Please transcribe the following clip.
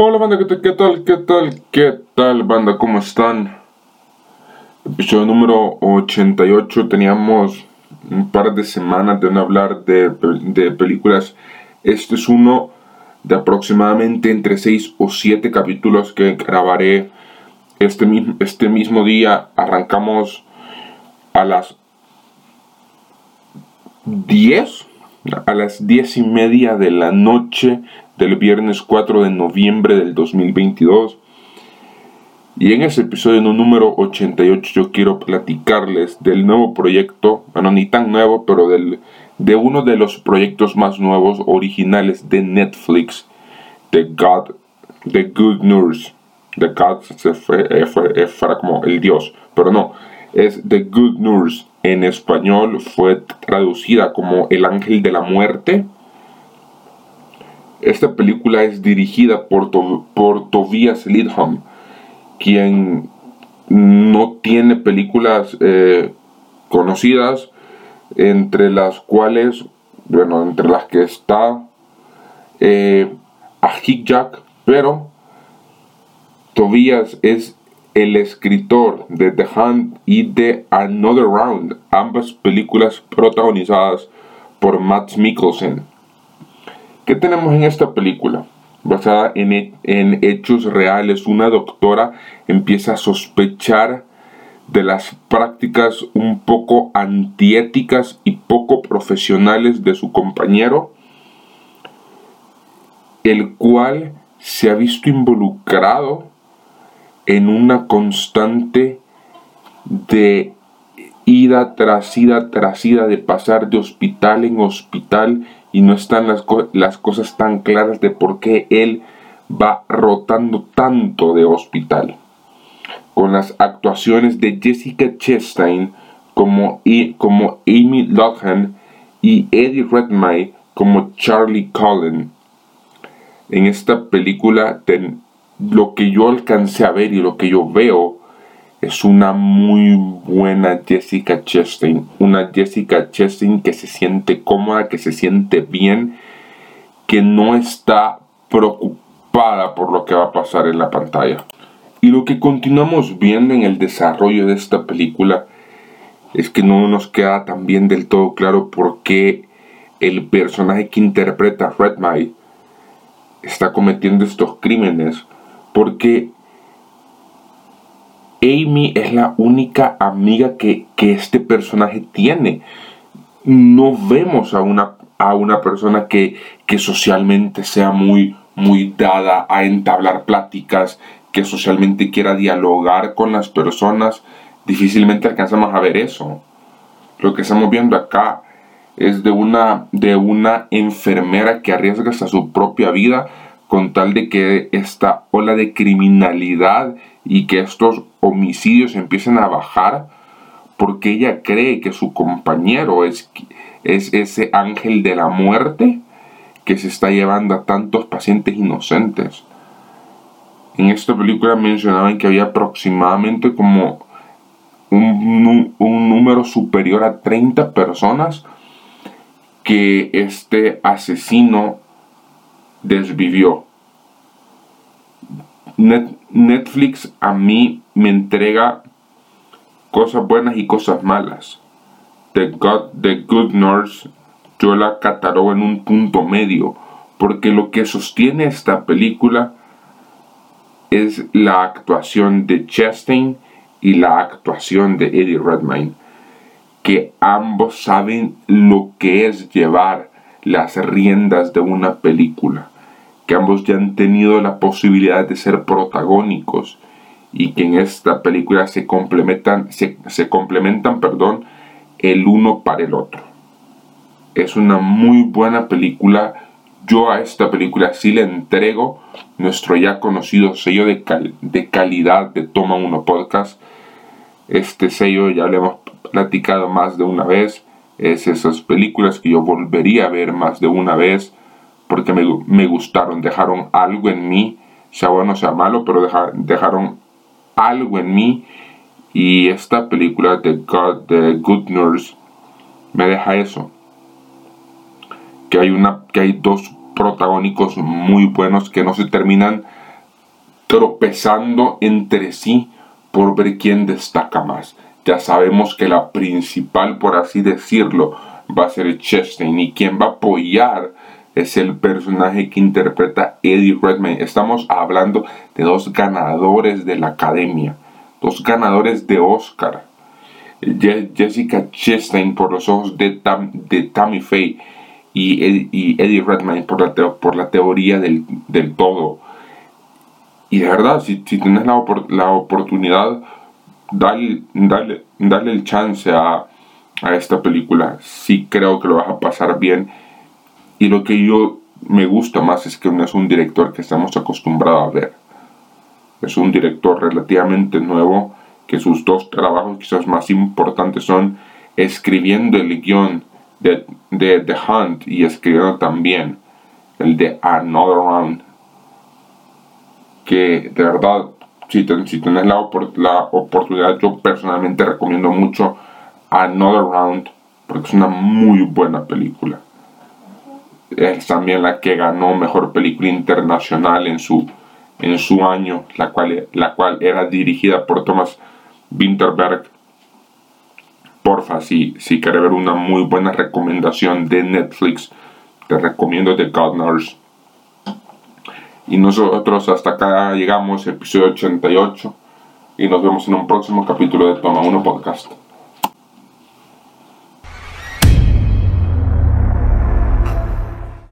Hola banda, ¿qué tal? ¿Qué tal? ¿Qué tal? ¿Qué tal banda? ¿Cómo están? Episodio número 88. Teníamos un par de semanas de no hablar de, de películas. Este es uno de aproximadamente entre 6 o 7 capítulos que grabaré este este mismo día. Arrancamos a las 10 a las 10 y media de la noche del viernes 4 de noviembre del 2022. Y en ese episodio número 88 yo quiero platicarles del nuevo proyecto, bueno, ni tan nuevo, pero del, de uno de los proyectos más nuevos originales de Netflix, The God, The Good News. The God se fue, eh, fue, eh, como el Dios, pero no, es The Good News. En español fue traducida como El Ángel de la Muerte esta película es dirigida por, por Tobias Lidham, quien no tiene películas eh, conocidas, entre las cuales, bueno, entre las que está eh, a Jack, pero Tobias es el escritor de The Hunt y de Another Round, ambas películas protagonizadas por Matt Mikkelsen. ¿Qué tenemos en esta película? Basada en, en hechos reales, una doctora empieza a sospechar de las prácticas un poco antiéticas y poco profesionales de su compañero, el cual se ha visto involucrado en una constante de ida tras ida tras ida, de pasar de hospital en hospital y no están las, las cosas tan claras de por qué él va rotando tanto de hospital. Con las actuaciones de Jessica Chastain como, como Amy Lohan y Eddie Redmayne como Charlie Cullen. En esta película, lo que yo alcancé a ver y lo que yo veo es una muy buena Jessica Chastain. Una Jessica Chastain que se siente cómoda, que se siente bien, que no está preocupada por lo que va a pasar en la pantalla. Y lo que continuamos viendo en el desarrollo de esta película es que no nos queda también del todo claro por qué el personaje que interpreta Redmayne está cometiendo estos crímenes. Porque Amy es la única amiga que, este personaje tiene. No vemos a una, a una persona que, que socialmente sea muy, muy dada a entablar pláticas, que socialmente quiera dialogar con las personas. Difícilmente alcanzamos a ver eso. Lo que estamos viendo acá es de una, de una enfermera que arriesga hasta su propia vida con tal de que esta ola de criminalidad y que estos homicidios empiecen a bajar porque ella cree que su compañero es, es ese ángel de la muerte que se está llevando a tantos pacientes inocentes. En esta película mencionaban que había aproximadamente como un, un número superior a 30 personas que este asesino desvivió. Netflix a mí me entrega cosas buenas y cosas malas. The, God, The Good Nurse yo la catalogo en un punto medio, porque lo que sostiene esta película es la actuación de Chastain y la actuación de Eddie Redmayne, que ambos saben lo que es llevar las riendas de una película que ambos ya han tenido la posibilidad de ser protagónicos y que en esta película se complementan, se, complementan perdón, el uno para el otro. Es una muy buena película. Yo a esta película sí le entrego nuestro ya conocido sello de, de calidad de Toma Uno Podcast. Este sello ya le hemos platicado más de una vez. Es esas películas que yo volvería a ver más de una vez porque me, gustaron, dejaron algo en mí, sea bueno sea malo, pero dejaron algo en mí y esta película de God, The Good Nurse me deja eso. Que hay, una, que hay dos protagónicos muy buenos que no se terminan tropezando entre sí por ver quién destaca más. Ya sabemos que la principal, por así decirlo, va a ser Chastain y quien va a apoyar es el personaje que interpreta Eddie Redmayne. Estamos hablando de dos ganadores de la academia, dos ganadores de Oscar. Jessica Chastain por los ojos de, Tammy Faye y, Eddie Redmayne por la, la teoría del, todo. Y de verdad, si, tienes la oportunidad, dale, el chance a, a esta película. Sí creo que lo vas a pasar bien. Y lo que yo me gusta más es que no es un director que estamos acostumbrados a ver. Es un director relativamente nuevo, que sus dos trabajos quizás más importantes son escribiendo el guion de, de The Hunt y escribiendo también el de Another Round. Que de verdad, si, si tenés la, la oportunidad, yo personalmente recomiendo mucho Another Round porque es una muy buena película. Es también la que ganó mejor película internacional en su, en su año, la cual, la cual era dirigida por Thomas Winterberg. Porfa, si, si quieres ver una muy buena recomendación de Netflix, te recomiendo The God Y nosotros hasta acá llegamos, episodio 88. Y nos vemos en un próximo capítulo de Toma 1 Podcast.